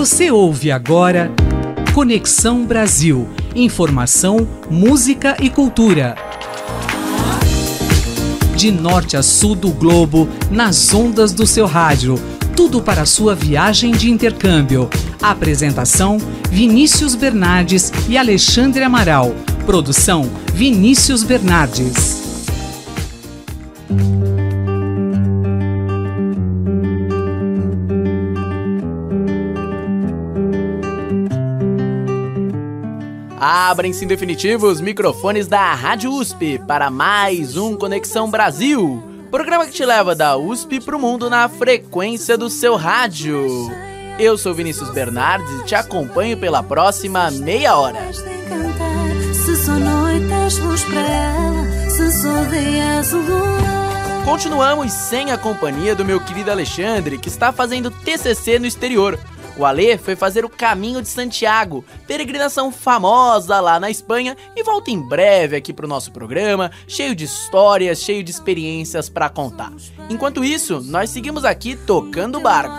Você ouve agora Conexão Brasil. Informação, música e cultura. De norte a sul do globo, nas ondas do seu rádio. Tudo para sua viagem de intercâmbio. Apresentação: Vinícius Bernardes e Alexandre Amaral. Produção: Vinícius Bernardes. Abrem-se em definitivo os microfones da Rádio USP para mais um Conexão Brasil, programa que te leva da USP para o mundo na frequência do seu rádio. Eu sou Vinícius Bernardes e te acompanho pela próxima meia hora. Continuamos sem a companhia do meu querido Alexandre, que está fazendo TCC no exterior. O Alê foi fazer o Caminho de Santiago, peregrinação famosa lá na Espanha, e volta em breve aqui pro nosso programa, cheio de histórias, cheio de experiências para contar. Enquanto isso, nós seguimos aqui tocando o barco.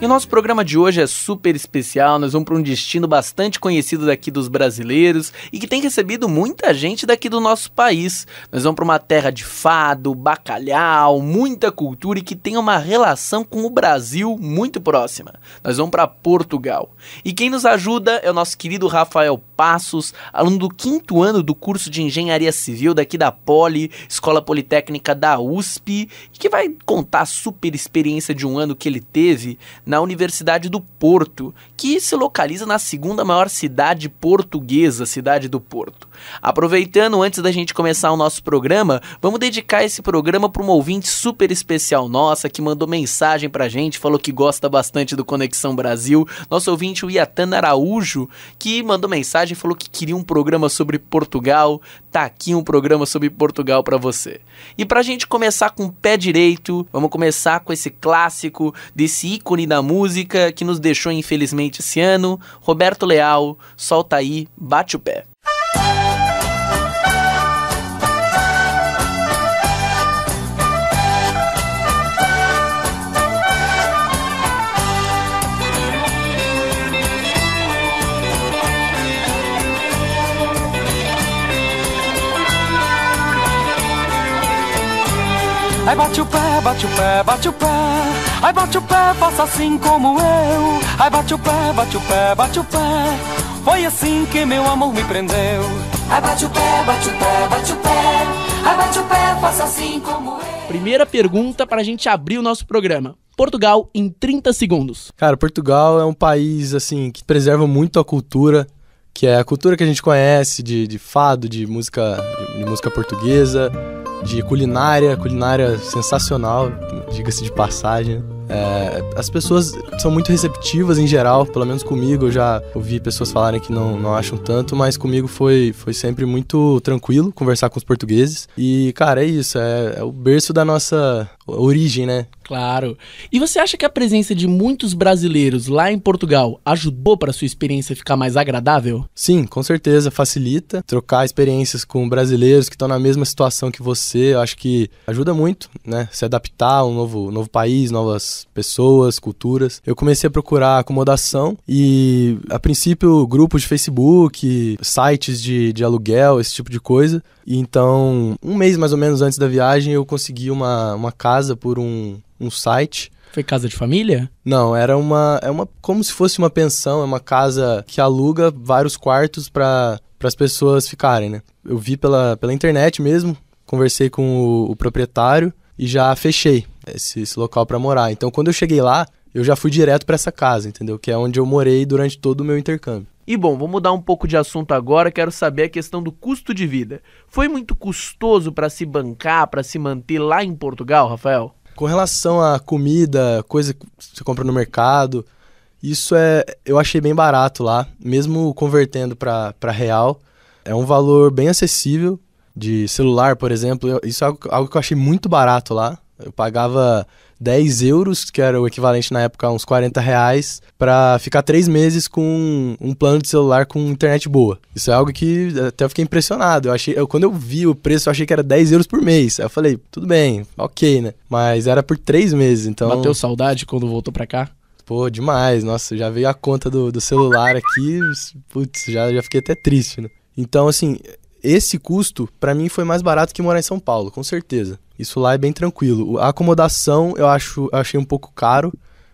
E o nosso programa de hoje é super especial. Nós vamos para um destino bastante conhecido daqui dos brasileiros e que tem recebido muita gente daqui do nosso país. Nós vamos para uma terra de fado, bacalhau, muita cultura e que tem uma relação com o Brasil muito próxima. Nós vamos para Portugal. E quem nos ajuda é o nosso querido Rafael Passos, aluno do quinto ano do curso de Engenharia Civil daqui da Poli, Escola Politécnica da USP, que vai contar a super experiência de um ano que ele teve na Universidade do Porto, que se localiza na segunda maior cidade portuguesa, cidade do Porto. Aproveitando, antes da gente começar o nosso programa, vamos dedicar esse programa para uma ouvinte super especial nossa que mandou mensagem pra gente, falou que gosta bastante do Conexão Brasil. Nosso ouvinte, o Iatan Araújo, que mandou mensagem falou que queria um programa sobre Portugal. Tá aqui um programa sobre Portugal para você. E pra gente começar com o pé direito, vamos começar com esse clássico desse ícone da música que nos deixou infelizmente esse ano, Roberto Leal, Solta aí, bate o pé. Ai bate o pé, bate o pé, bate o pé. Ai bate o pé, faça assim como eu. Ai bate o pé, bate o pé, bate o pé. Foi assim que meu amor me prendeu. Ai bate o pé, bate o pé, bate o pé. Ai bate o pé, faça assim como eu. Primeira pergunta para a gente abrir o nosso programa. Portugal em 30 segundos. Cara, Portugal é um país assim que preserva muito a cultura, que é a cultura que a gente conhece de, de fado, de música, de, de música portuguesa, de culinária, culinária sensacional, diga-se de passagem. É, as pessoas são muito receptivas em geral, pelo menos comigo. Eu já ouvi pessoas falarem que não, não acham tanto, mas comigo foi, foi sempre muito tranquilo conversar com os portugueses. E, cara, é isso. É, é o berço da nossa origem, né? Claro. E você acha que a presença de muitos brasileiros lá em Portugal ajudou para sua experiência ficar mais agradável? Sim, com certeza facilita trocar experiências com brasileiros que estão na mesma situação que você. Eu acho que ajuda muito, né? Se adaptar a um novo, novo país, novas pessoas, culturas. Eu comecei a procurar acomodação e, a princípio, grupos de Facebook, sites de, de aluguel, esse tipo de coisa. E então, um mês mais ou menos antes da viagem, eu consegui uma, uma casa por um, um site. Foi casa de família? Não, era uma, é uma como se fosse uma pensão, é uma casa que aluga vários quartos para as pessoas ficarem, né? Eu vi pela, pela internet mesmo, conversei com o, o proprietário e já fechei esse, esse local para morar. Então, quando eu cheguei lá, eu já fui direto para essa casa, entendeu? Que é onde eu morei durante todo o meu intercâmbio. E bom, vou mudar um pouco de assunto agora, quero saber a questão do custo de vida. Foi muito custoso para se bancar, para se manter lá em Portugal, Rafael? Com relação à comida, coisa que você compra no mercado, isso é, eu achei bem barato lá, mesmo convertendo para real. É um valor bem acessível de celular, por exemplo. Isso é algo, algo que eu achei muito barato lá. Eu pagava 10 euros, que era o equivalente na época a uns 40 reais, pra ficar três meses com um plano de celular com internet boa. Isso é algo que até eu fiquei impressionado. Eu achei, eu, quando eu vi o preço, eu achei que era 10 euros por mês. Aí eu falei, tudo bem, ok, né? Mas era por três meses, então. Bateu saudade quando voltou pra cá? Pô, demais. Nossa, já veio a conta do, do celular aqui, putz, já, já fiquei até triste, né? Então, assim, esse custo, para mim, foi mais barato que morar em São Paulo, com certeza. Isso lá é bem tranquilo. A acomodação eu acho achei um pouco caro,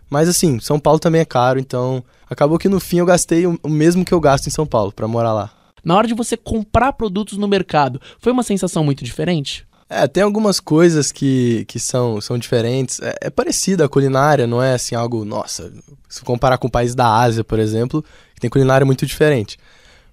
mas assim, São Paulo também é caro, então acabou que no fim eu gastei o mesmo que eu gasto em São Paulo para morar lá. Na hora de você comprar produtos no mercado, foi uma sensação muito diferente? É, tem algumas coisas que, que são, são diferentes. É, é parecida a culinária, não é assim algo, nossa, se comparar com o país da Ásia, por exemplo, que tem culinária muito diferente.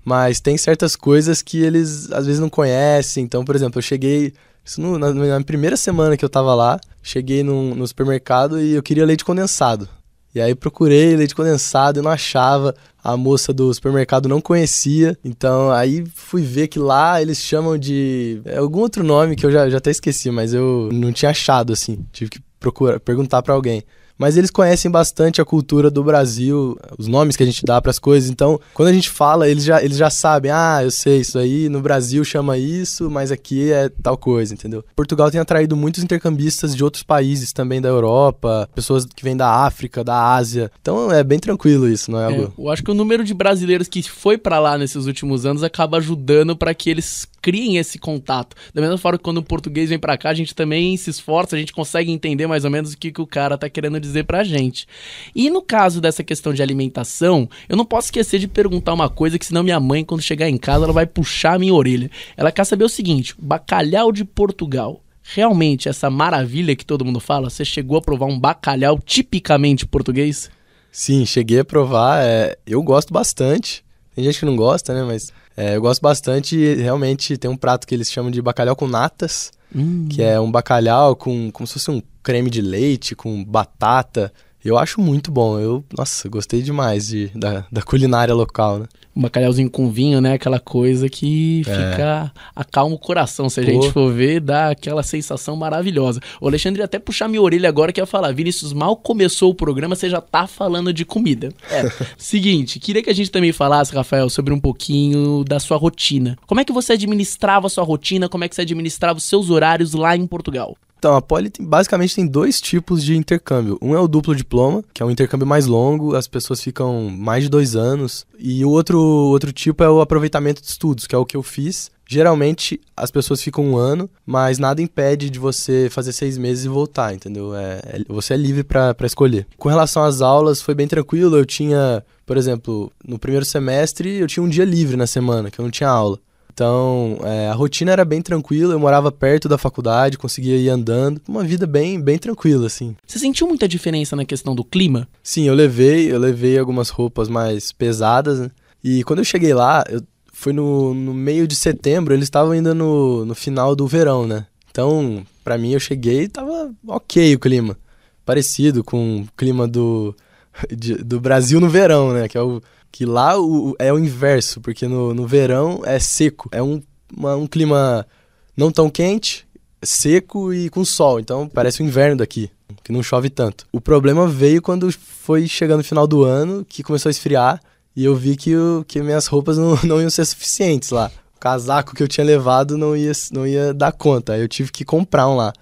Mas tem certas coisas que eles às vezes não conhecem. Então, por exemplo, eu cheguei isso no, na, na, primeira semana que eu tava lá, cheguei no, no supermercado e eu queria leite condensado. E aí procurei leite condensado e não achava. A moça do supermercado não conhecia. Então aí fui ver que lá eles chamam de. É algum outro nome que eu já, já até esqueci, mas eu não tinha achado assim. Tive que procurar, perguntar para alguém mas eles conhecem bastante a cultura do Brasil, os nomes que a gente dá para as coisas. Então, quando a gente fala, eles já, eles já sabem, ah, eu sei, isso aí no Brasil chama isso, mas aqui é tal coisa, entendeu? Portugal tem atraído muitos intercambistas de outros países também da Europa, pessoas que vêm da África, da Ásia. Então é bem tranquilo isso, não é, é algo? eu acho que o número de brasileiros que foi para lá nesses últimos anos acaba ajudando para que eles criem esse contato. Da mesma forma que quando o português vem para cá, a gente também se esforça, a gente consegue entender mais ou menos o que, que o cara tá querendo dizer pra gente. E no caso dessa questão de alimentação, eu não posso esquecer de perguntar uma coisa que senão minha mãe, quando chegar em casa, ela vai puxar a minha orelha. Ela quer saber o seguinte: bacalhau de Portugal. Realmente, essa maravilha que todo mundo fala, você chegou a provar um bacalhau tipicamente português? Sim, cheguei a provar. É, eu gosto bastante. Tem gente que não gosta, né? Mas é, eu gosto bastante realmente tem um prato que eles chamam de bacalhau com natas, hum. que é um bacalhau com como se fosse um creme de leite, com batata. Eu acho muito bom. Eu, nossa, gostei demais de, da, da culinária local, né? Um bacalhauzinho com vinho, né? Aquela coisa que é. fica acalma o coração. Se a Pô. gente for ver, dá aquela sensação maravilhosa. O Alexandre até puxar minha orelha agora que ia falar, Vinícius, mal começou o programa, você já tá falando de comida. É. Seguinte, queria que a gente também falasse, Rafael, sobre um pouquinho da sua rotina. Como é que você administrava a sua rotina? Como é que você administrava os seus horários lá em Portugal? Então, a Poli tem, basicamente tem dois tipos de intercâmbio. Um é o duplo diploma, que é um intercâmbio mais longo, as pessoas ficam mais de dois anos. E o outro, outro tipo é o aproveitamento de estudos, que é o que eu fiz. Geralmente as pessoas ficam um ano, mas nada impede de você fazer seis meses e voltar, entendeu? É, é, você é livre para escolher. Com relação às aulas, foi bem tranquilo. Eu tinha, por exemplo, no primeiro semestre, eu tinha um dia livre na semana, que eu não tinha aula. Então, é, a rotina era bem tranquila, eu morava perto da faculdade, conseguia ir andando. Uma vida bem, bem tranquila, assim. Você sentiu muita diferença na questão do clima? Sim, eu levei, eu levei algumas roupas mais pesadas, né? E quando eu cheguei lá, eu, foi no, no meio de setembro, eles estavam ainda no, no final do verão, né? Então, para mim, eu cheguei e tava ok o clima. Parecido com o clima do, de, do Brasil no verão, né? Que é o que lá o, é o inverso, porque no, no verão é seco. É um, uma, um clima não tão quente, seco e com sol. Então parece o inverno daqui, que não chove tanto. O problema veio quando foi chegando no final do ano, que começou a esfriar, e eu vi que, o, que minhas roupas não, não iam ser suficientes lá. O casaco que eu tinha levado não ia, não ia dar conta. Eu tive que comprar um lá.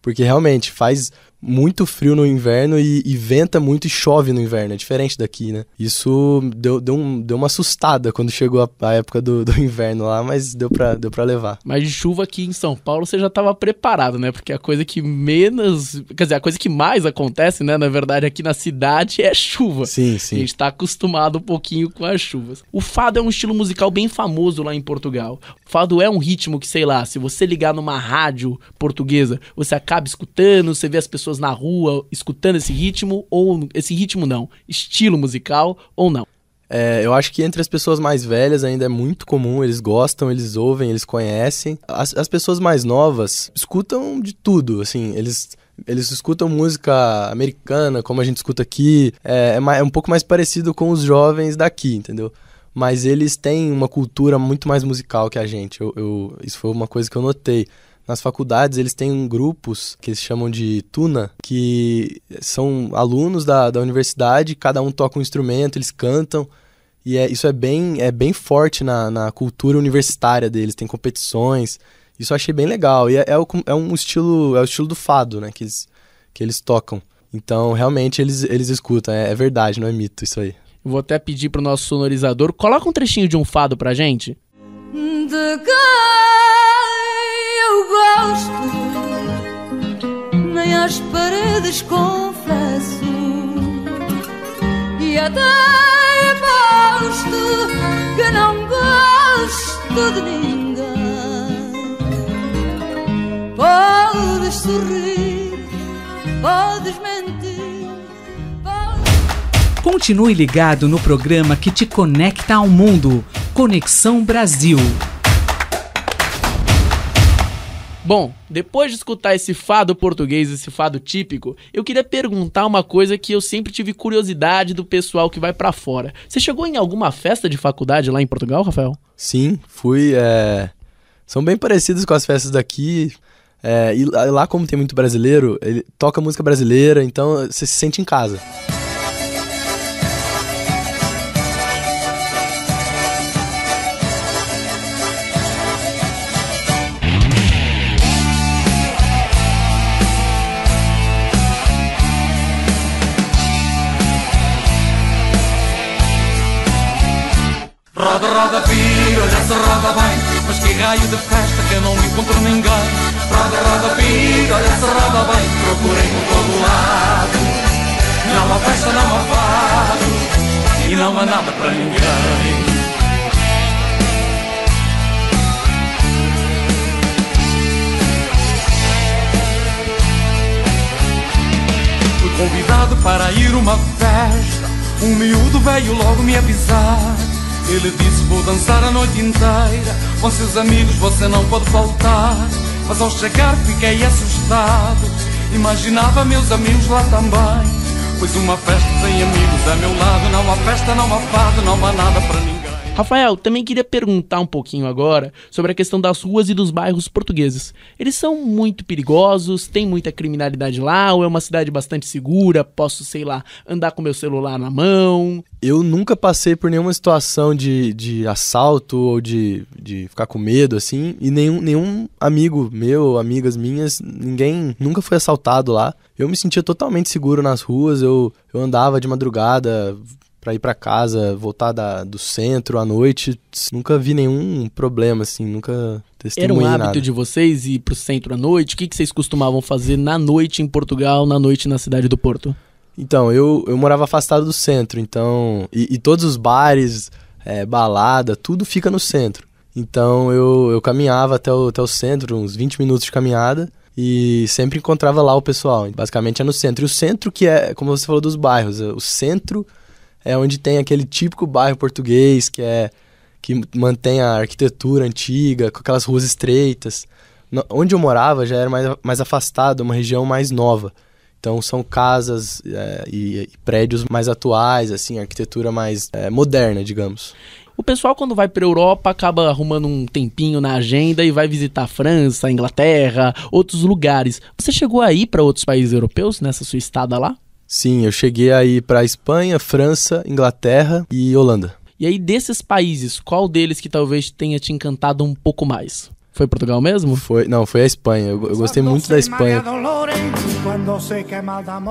Porque realmente faz muito frio no inverno e, e, venta muito e chove no inverno. É diferente daqui, né? Isso deu, deu, um, deu uma assustada quando chegou a, a época do, do, inverno lá, mas deu pra, deu pra levar. Mas de chuva aqui em São Paulo você já tava preparado, né? Porque a coisa que menos. Quer dizer, a coisa que mais acontece, né? Na verdade, aqui na cidade é chuva. Sim, sim. A gente tá acostumado um pouquinho com as chuvas. O fado é um estilo musical bem famoso lá em Portugal. Fado é um ritmo que, sei lá, se você ligar numa rádio portuguesa, você acaba escutando, você vê as pessoas pessoas na rua escutando esse ritmo, ou esse ritmo não, estilo musical ou não? É, eu acho que entre as pessoas mais velhas ainda é muito comum, eles gostam, eles ouvem, eles conhecem. As, as pessoas mais novas escutam de tudo, assim, eles eles escutam música americana, como a gente escuta aqui, é, é, é, um pouco mais parecido com os jovens daqui, entendeu? Mas eles têm uma cultura muito mais musical que a gente. Eu, eu, isso foi uma coisa que eu notei nas faculdades eles têm grupos que eles chamam de tuna, que são alunos da, da universidade, cada um toca um instrumento, eles cantam. E é, isso é bem, é bem forte na, na cultura universitária deles, tem competições. Isso eu achei bem legal. E é, é, o, é um estilo, é o estilo do fado, né? Que eles, que eles tocam. Então, realmente, eles, eles escutam. É, é verdade, não é mito isso aí. Vou até pedir pro nosso sonorizador, coloca um trechinho de um fado pra gente. De quem eu gosto, nem às paredes confesso, e até gosto que não gosto de ninguém. Podes sorrir, podes mentir. Continue ligado no programa que te conecta ao mundo. Conexão Brasil. Bom, depois de escutar esse fado português, esse fado típico, eu queria perguntar uma coisa que eu sempre tive curiosidade do pessoal que vai para fora. Você chegou em alguma festa de faculdade lá em Portugal, Rafael? Sim, fui. É... São bem parecidos com as festas daqui. É... E lá, como tem muito brasileiro, ele toca música brasileira, então você se sente em casa. Raio de festa que não encontro ninguém Roda, roda, pira, olha se roda bem Procurei por todo lado. Não há festa, não há fado E não há nada para ninguém. Fui convidado para ir uma festa Um miúdo veio logo me avisar ele disse vou dançar a noite inteira. Com seus amigos você não pode faltar. Mas ao chegar fiquei assustado. Imaginava meus amigos lá também. Pois uma festa sem amigos a meu lado Não há festa, não há fado, não há nada para ninguém Rafael, também queria perguntar um pouquinho agora sobre a questão das ruas e dos bairros portugueses. Eles são muito perigosos, tem muita criminalidade lá, ou é uma cidade bastante segura? Posso, sei lá, andar com meu celular na mão? Eu nunca passei por nenhuma situação de, de assalto ou de, de ficar com medo, assim, e nenhum, nenhum amigo meu, amigas minhas, ninguém nunca foi assaltado lá. Eu me sentia totalmente seguro nas ruas, eu, eu andava de madrugada, para ir para casa, voltar da, do centro à noite, nunca vi nenhum problema, assim, nunca testemunhei Era um hábito nada. de vocês ir pro centro à noite? O que, que vocês costumavam fazer na noite em Portugal, na noite na cidade do Porto? Então, eu, eu morava afastado do centro, então... E, e todos os bares, é, balada, tudo fica no centro. Então, eu, eu caminhava até o, até o centro, uns 20 minutos de caminhada, e sempre encontrava lá o pessoal. Basicamente é no centro. E o centro que é, como você falou dos bairros, o centro é onde tem aquele típico bairro português que é que mantém a arquitetura antiga, com aquelas ruas estreitas. No, onde eu morava já era mais, mais afastado, uma região mais nova. Então são casas é, e, e, prédios mais atuais, assim, arquitetura mais é, moderna, digamos. O pessoal quando vai para Europa acaba arrumando um tempinho na agenda e vai visitar a França, a Inglaterra, outros lugares. Você chegou aí para outros países europeus nessa sua estada lá? Sim, eu cheguei aí para Espanha, França, Inglaterra e Holanda. E aí desses países, qual deles que talvez tenha te encantado um pouco mais? Foi Portugal mesmo? Foi, não, foi a Espanha. Eu, eu gostei muito da Espanha.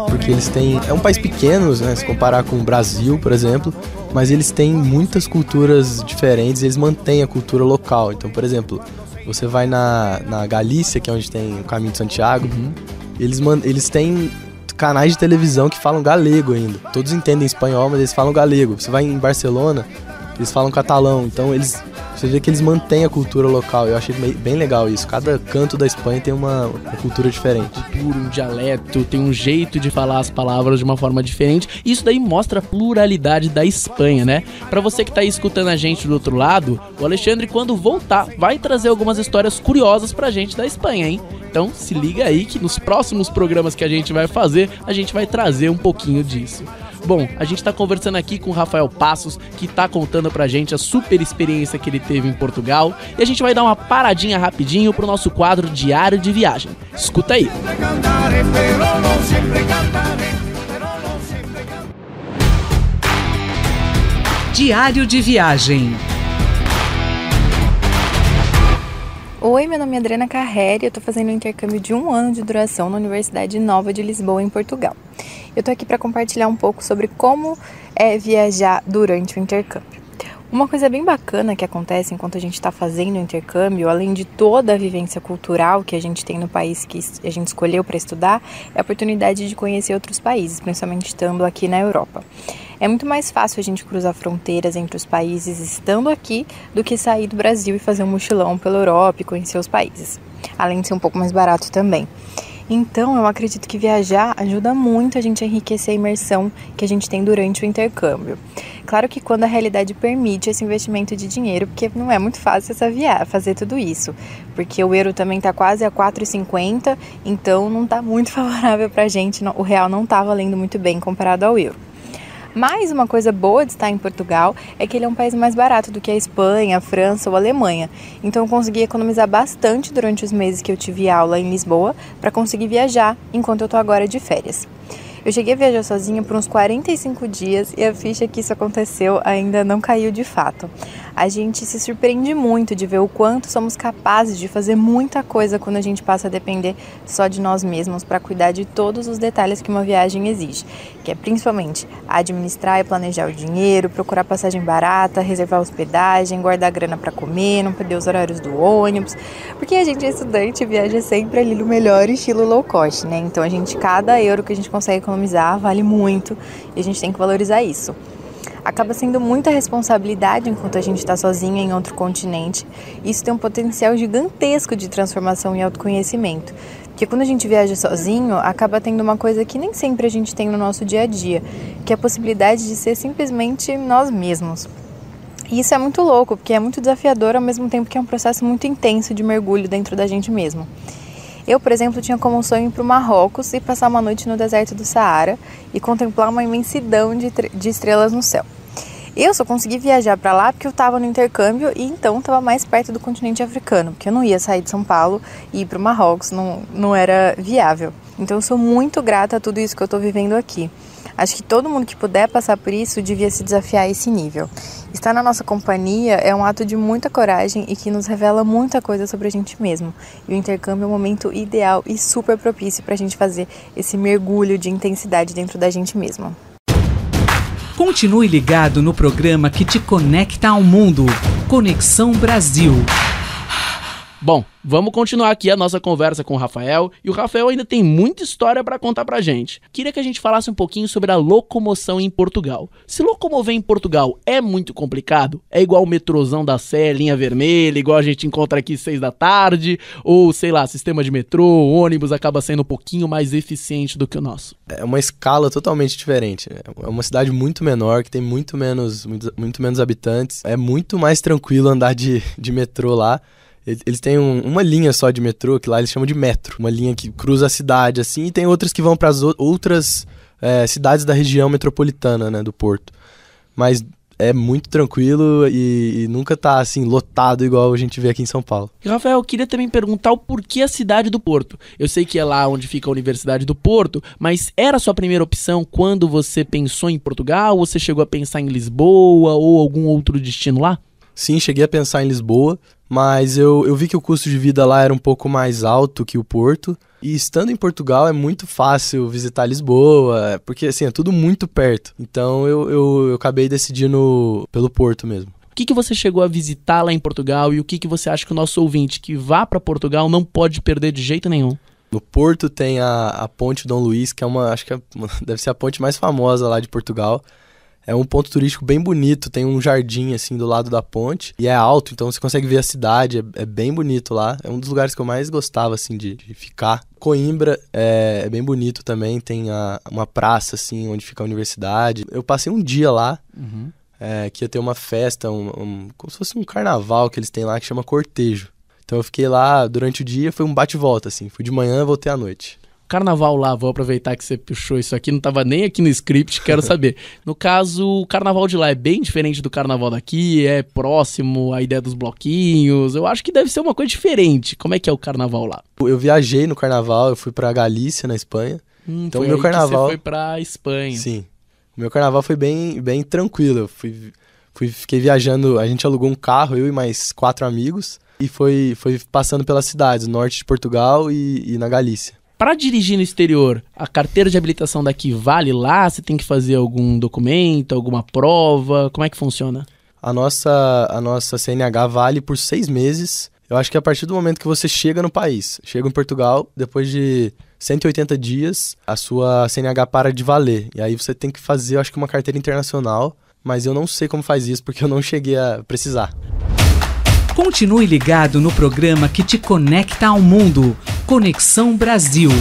Porque eles têm. É um país pequeno, né? Se comparar com o Brasil, por exemplo. Mas eles têm muitas culturas diferentes e eles mantêm a cultura local. Então, por exemplo, você vai na, na Galícia, que é onde tem o Caminho de Santiago. Uhum. Eles, eles têm canais de televisão que falam galego ainda. Todos entendem espanhol, mas eles falam galego. Você vai em Barcelona, eles falam catalão. Então eles você vê que eles mantêm a cultura local. Eu achei bem legal isso. Cada canto da Espanha tem uma, uma cultura diferente. Cultura, um dialeto, tem um jeito de falar as palavras de uma forma diferente. Isso daí mostra a pluralidade da Espanha, né? Para você que tá aí escutando a gente do outro lado, o Alexandre, quando voltar, vai trazer algumas histórias curiosas pra gente da Espanha, hein? Então se liga aí que nos próximos programas que a gente vai fazer, a gente vai trazer um pouquinho disso. Bom, a gente tá conversando aqui com o Rafael Passos, que tá contando pra gente a super experiência que ele teve em Portugal, e a gente vai dar uma paradinha rapidinho pro nosso quadro Diário de Viagem. Escuta aí. Diário de Viagem. Oi, meu nome é Adriana Carreri, eu estou fazendo um intercâmbio de um ano de duração na Universidade Nova de Lisboa, em Portugal. Eu estou aqui para compartilhar um pouco sobre como é viajar durante o intercâmbio. Uma coisa bem bacana que acontece enquanto a gente está fazendo o intercâmbio, além de toda a vivência cultural que a gente tem no país que a gente escolheu para estudar, é a oportunidade de conhecer outros países, principalmente estando aqui na Europa. É muito mais fácil a gente cruzar fronteiras entre os países estando aqui do que sair do Brasil e fazer um mochilão pela Europa e conhecer os países, além de ser um pouco mais barato também. Então, eu acredito que viajar ajuda muito a gente a enriquecer a imersão que a gente tem durante o intercâmbio. Claro que quando a realidade permite esse investimento de dinheiro, porque não é muito fácil essa viagem, fazer tudo isso, porque o euro também está quase a 4,50, então não está muito favorável para a gente, o real não está valendo muito bem comparado ao euro. Mas uma coisa boa de estar em Portugal é que ele é um país mais barato do que a Espanha, a França ou a Alemanha. Então eu consegui economizar bastante durante os meses que eu tive aula em Lisboa para conseguir viajar enquanto eu estou agora de férias. Eu cheguei a viajar sozinha por uns 45 dias e a ficha que isso aconteceu ainda não caiu de fato. A gente se surpreende muito de ver o quanto somos capazes de fazer muita coisa quando a gente passa a depender só de nós mesmos para cuidar de todos os detalhes que uma viagem exige, que é principalmente administrar e planejar o dinheiro, procurar passagem barata, reservar hospedagem, guardar grana para comer, não perder os horários do ônibus, porque a gente é estudante e viaja sempre ali no melhor estilo low cost, né? Então a gente cada euro que a gente consegue economizar vale muito e a gente tem que valorizar isso. Acaba sendo muita responsabilidade enquanto a gente está sozinha em outro continente. Isso tem um potencial gigantesco de transformação e autoconhecimento. Porque quando a gente viaja sozinho, acaba tendo uma coisa que nem sempre a gente tem no nosso dia a dia, que é a possibilidade de ser simplesmente nós mesmos. E isso é muito louco, porque é muito desafiador ao mesmo tempo que é um processo muito intenso de mergulho dentro da gente mesmo. Eu, por exemplo, tinha como sonho ir para o Marrocos e passar uma noite no deserto do Saara e contemplar uma imensidão de, de estrelas no céu. Eu só consegui viajar para lá porque eu estava no intercâmbio e então estava mais perto do continente africano, porque eu não ia sair de São Paulo e ir para o Marrocos, não, não era viável. Então eu sou muito grata a tudo isso que eu estou vivendo aqui. Acho que todo mundo que puder passar por isso devia se desafiar a esse nível. Estar na nossa companhia é um ato de muita coragem e que nos revela muita coisa sobre a gente mesmo. E o intercâmbio é um momento ideal e super propício para a gente fazer esse mergulho de intensidade dentro da gente mesmo. Continue ligado no programa que te conecta ao mundo. Conexão Brasil. Bom, vamos continuar aqui a nossa conversa com o Rafael, e o Rafael ainda tem muita história para contar pra gente. Queria que a gente falasse um pouquinho sobre a locomoção em Portugal. Se locomover em Portugal é muito complicado, é igual o metrôzão da Sé, linha vermelha, igual a gente encontra aqui seis da tarde, ou sei lá, sistema de metrô, ônibus acaba sendo um pouquinho mais eficiente do que o nosso. É uma escala totalmente diferente. É uma cidade muito menor, que tem muito menos, muito, muito menos habitantes. É muito mais tranquilo andar de, de metrô lá. Eles têm um, uma linha só de metrô, que lá eles chamam de metro. Uma linha que cruza a cidade, assim, e tem outras que vão para as outras é, cidades da região metropolitana, né, do Porto. Mas é muito tranquilo e, e, nunca tá assim lotado igual a gente vê aqui em São Paulo. Rafael, eu queria também perguntar o porquê a cidade do Porto. Eu sei que é lá onde fica a Universidade do Porto, mas era a sua primeira opção quando você pensou em Portugal? Ou você chegou a pensar em Lisboa ou algum outro destino lá? Sim, cheguei a pensar em Lisboa, mas eu, eu vi que o custo de vida lá era um pouco mais alto que o Porto. E estando em Portugal é muito fácil visitar Lisboa, porque assim, é tudo muito perto. Então eu, eu, eu acabei decidindo pelo Porto mesmo. O que, que você chegou a visitar lá em Portugal e o que, que você acha que o nosso ouvinte que vá para Portugal não pode perder de jeito nenhum? No Porto tem a, a Ponte Dom Luís, que é uma, acho que é, deve ser a ponte mais famosa lá de Portugal. É um ponto turístico bem bonito, tem um jardim assim do lado da ponte e é alto, então você consegue ver a cidade, é, é bem bonito lá. É um dos lugares que eu mais gostava assim de, de ficar. Coimbra é, é, bem bonito também, tem a, uma praça assim onde fica a universidade. Eu passei um dia lá. Uhum. É, que ia ter uma festa, um, um, como se fosse um carnaval que eles têm lá que chama Cortejo. Então eu fiquei lá durante o dia, foi um bate-volta, assim. Fui de manhã, voltei à noite. Carnaval lá, vou aproveitar que você puxou isso aqui, não tava nem aqui no script, quero saber. No caso, o carnaval de lá é bem diferente do carnaval daqui, é próximo à ideia dos bloquinhos. Eu acho que deve ser uma coisa diferente. Como é que é o carnaval lá? Eu viajei no carnaval, eu fui pra Galícia, na Espanha. Hum, Então, foi meu carnaval- você foi pra Espanha. Sim. O meu carnaval foi bem, bem tranquilo. Eu fui, fui, fiquei viajando, a gente alugou um carro, eu e mais quatro amigos, e foi, foi passando pelas cidades, norte de Portugal e, e na Galícia. Pra dirigir no exterior, a carteira de habilitação daqui vale lá? Você tem que fazer algum documento, alguma prova? Como é que funciona? A nossa, a nossa CNH vale por seis meses. Eu acho que a partir do momento que você chega no país, chega em Portugal, depois de 180 dias, a sua CNH para de valer. E aí você tem que fazer, eu acho que uma carteira internacional, mas eu não sei como faz isso porque eu não cheguei a precisar. Continue ligado no programa que te conecta ao mundo. Conexão Brasil.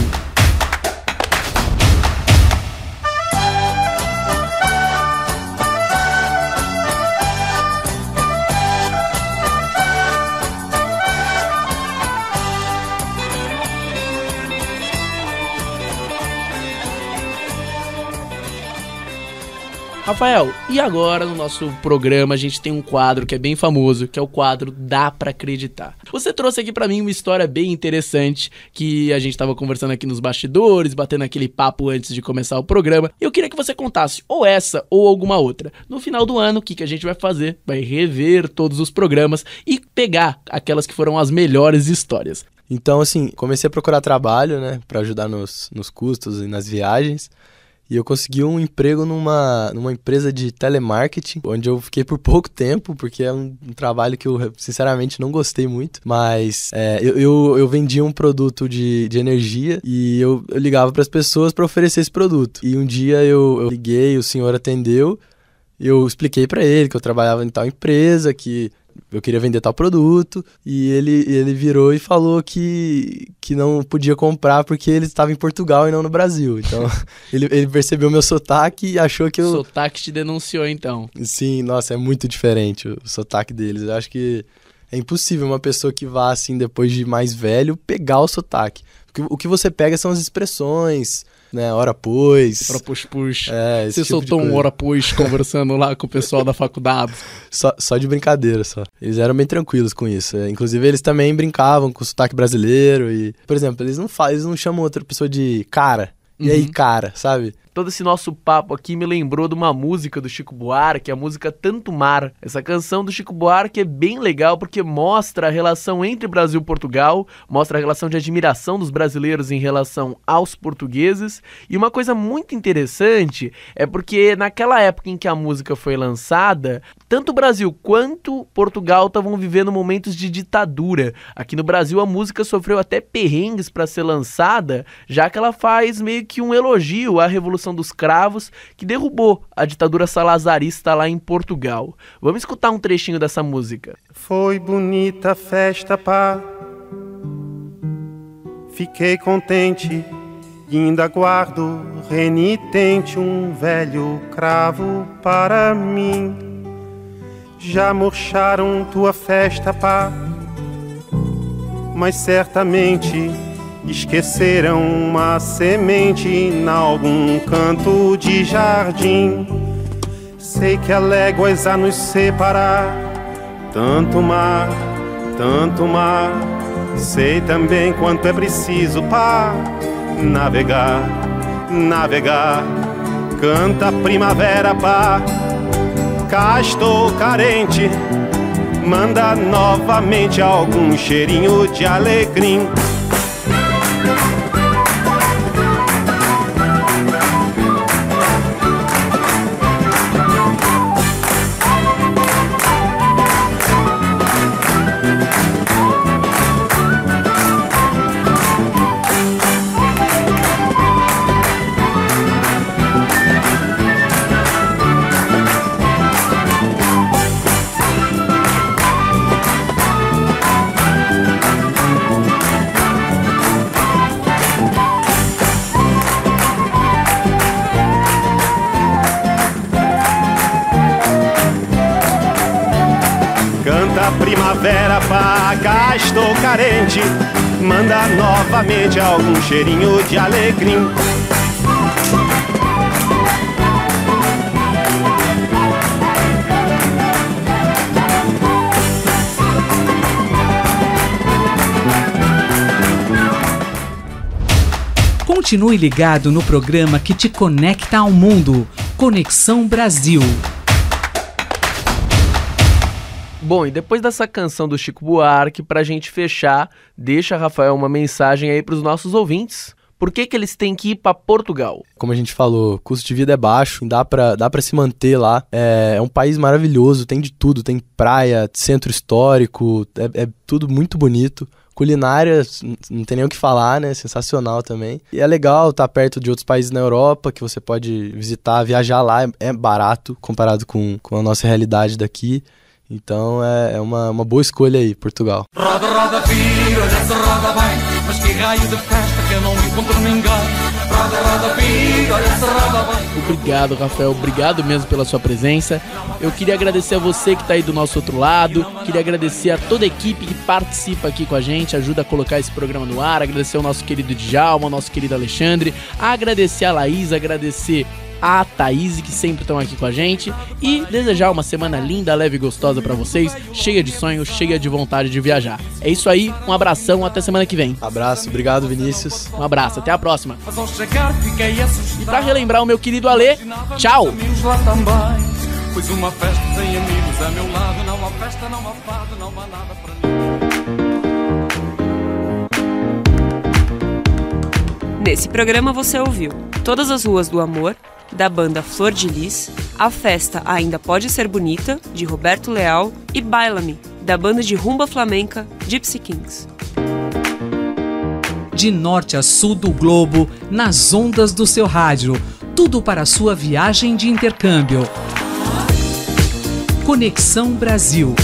Rafael, e agora no nosso programa a gente tem um quadro que é bem famoso, que é o quadro Dá Pra Acreditar. Você trouxe aqui pra mim uma história bem interessante que a gente tava conversando aqui nos bastidores, batendo aquele papo antes de começar o programa. E eu queria que você contasse ou essa ou alguma outra. No final do ano, o que, que a gente vai fazer? Vai rever todos os programas e pegar aquelas que foram as melhores histórias. Então, assim, comecei a procurar trabalho, né, para ajudar nos, nos custos e nas viagens. E eu consegui um emprego numa, numa empresa de telemarketing, onde eu fiquei por pouco tempo, porque é um, um trabalho que eu, sinceramente, não gostei muito. Mas é, eu, eu, eu vendia um produto de, de energia e eu, eu ligava para as pessoas para oferecer esse produto. E um dia eu, eu liguei, o senhor atendeu, eu expliquei para ele que eu trabalhava em tal empresa, que eu queria vender tal produto, e ele, ele virou e falou que, que não podia comprar porque ele estava em Portugal e não no Brasil. Então, ele, ele percebeu meu sotaque e achou que O eu. Sotaque te denunciou então. Sim, nossa, é muito diferente o sotaque deles. Eu acho que é impossível uma pessoa que vá assim depois de mais velho pegar o sotaque. O que, o que você pega são as expressões, né? Hora pois. Ora push push. É, Você tipo soltou um hora pois conversando lá com o pessoal da faculdade. Só, só de brincadeira, só. Eles eram bem tranquilos com isso. É, Inclusive, eles também brincavam com o sotaque brasileiro e... Por exemplo, eles não, fa eles não chamam outra pessoa de cara. E aí, cara, sabe? Todo esse nosso papo aqui me lembrou de uma música do Chico Buarque, a música Tanto Mar. Essa canção do Chico Buarque é bem legal porque mostra a relação entre Brasil e Portugal, mostra a relação de admiração dos brasileiros em relação aos portugueses. E uma coisa muito interessante é porque naquela época em que a música foi lançada, tanto o Brasil quanto Portugal estavam vivendo momentos de ditadura. Aqui no Brasil a música sofreu até perrengues para ser lançada, já que ela faz meio que um elogio à Revolução dos Cravos, que derrubou a ditadura salazarista lá em Portugal. Vamos escutar um trechinho dessa música. Foi bonita a festa, pá. Fiquei contente e ainda guardo renitente um velho cravo para mim. Já murcharam tua festa, pá. Mas certamente esqueceram uma semente em algum canto de jardim. Sei que há léguas a nos separar, tanto mar, tanto mar. Sei também quanto é preciso para navegar, navegar. Canta primavera, pá. Cá estou carente, manda novamente algum cheirinho de alegria. Primavera, paga, estou carente. Manda novamente algum cheirinho de alegria. Continue ligado no programa que te conecta ao mundo. Conexão Brasil. Bom, e depois dessa canção do Chico Buarque, pra gente fechar, deixa, Rafael, uma mensagem aí pros nossos ouvintes. Por que, que eles têm que ir para Portugal? Como a gente falou, custo de vida é baixo, dá pra, dá se manter lá. É, é um país maravilhoso, tem de tudo, tem praia, centro histórico, é, é tudo muito bonito. Culinária, não tem nem o que falar, né? Sensacional também. E é legal estar perto de outros países na Europa que você pode visitar, viajar lá, é barato comparado com, com a nossa realidade daqui. Então é, é uma, uma boa escolha aí, Portugal. Roda, roda, se roda bem, mas que raio de festa que eu não encontro ninguém. Roda, roda, roda. Obrigado, Rafael, obrigado mesmo pela sua presença. Eu queria agradecer a você que está aí do nosso outro lado, queria agradecer a toda a equipe que participa aqui com a gente, ajuda a colocar esse programa no ar, agradecer ao nosso querido Djalma, ao nosso querido Alexandre, agradecer a Laís, agradecer a Thaís, que sempre estão aqui com a gente. E desejar uma semana linda, leve e gostosa para vocês, cheia de sonhos, cheia de vontade de viajar. É isso aí, um abração, até semana que vem. Abraço, obrigado Vinícius. Um abraço, até a próxima. E pra relembrar o meu querido Ale, tchau! Pois uma festa sem amigos a meu lado, não há festa, não há fado, não há nada pra mim. Nesse programa você ouviu Todas as Ruas do Amor, da banda Flor de Lis, A Festa Ainda Pode Ser Bonita, de Roberto Leal, e Baila-me, da banda de rumba flamenca Gypsy Kings. De norte a sul do globo, nas ondas do seu rádio, tudo para a sua viagem de intercâmbio. Conexão Brasil.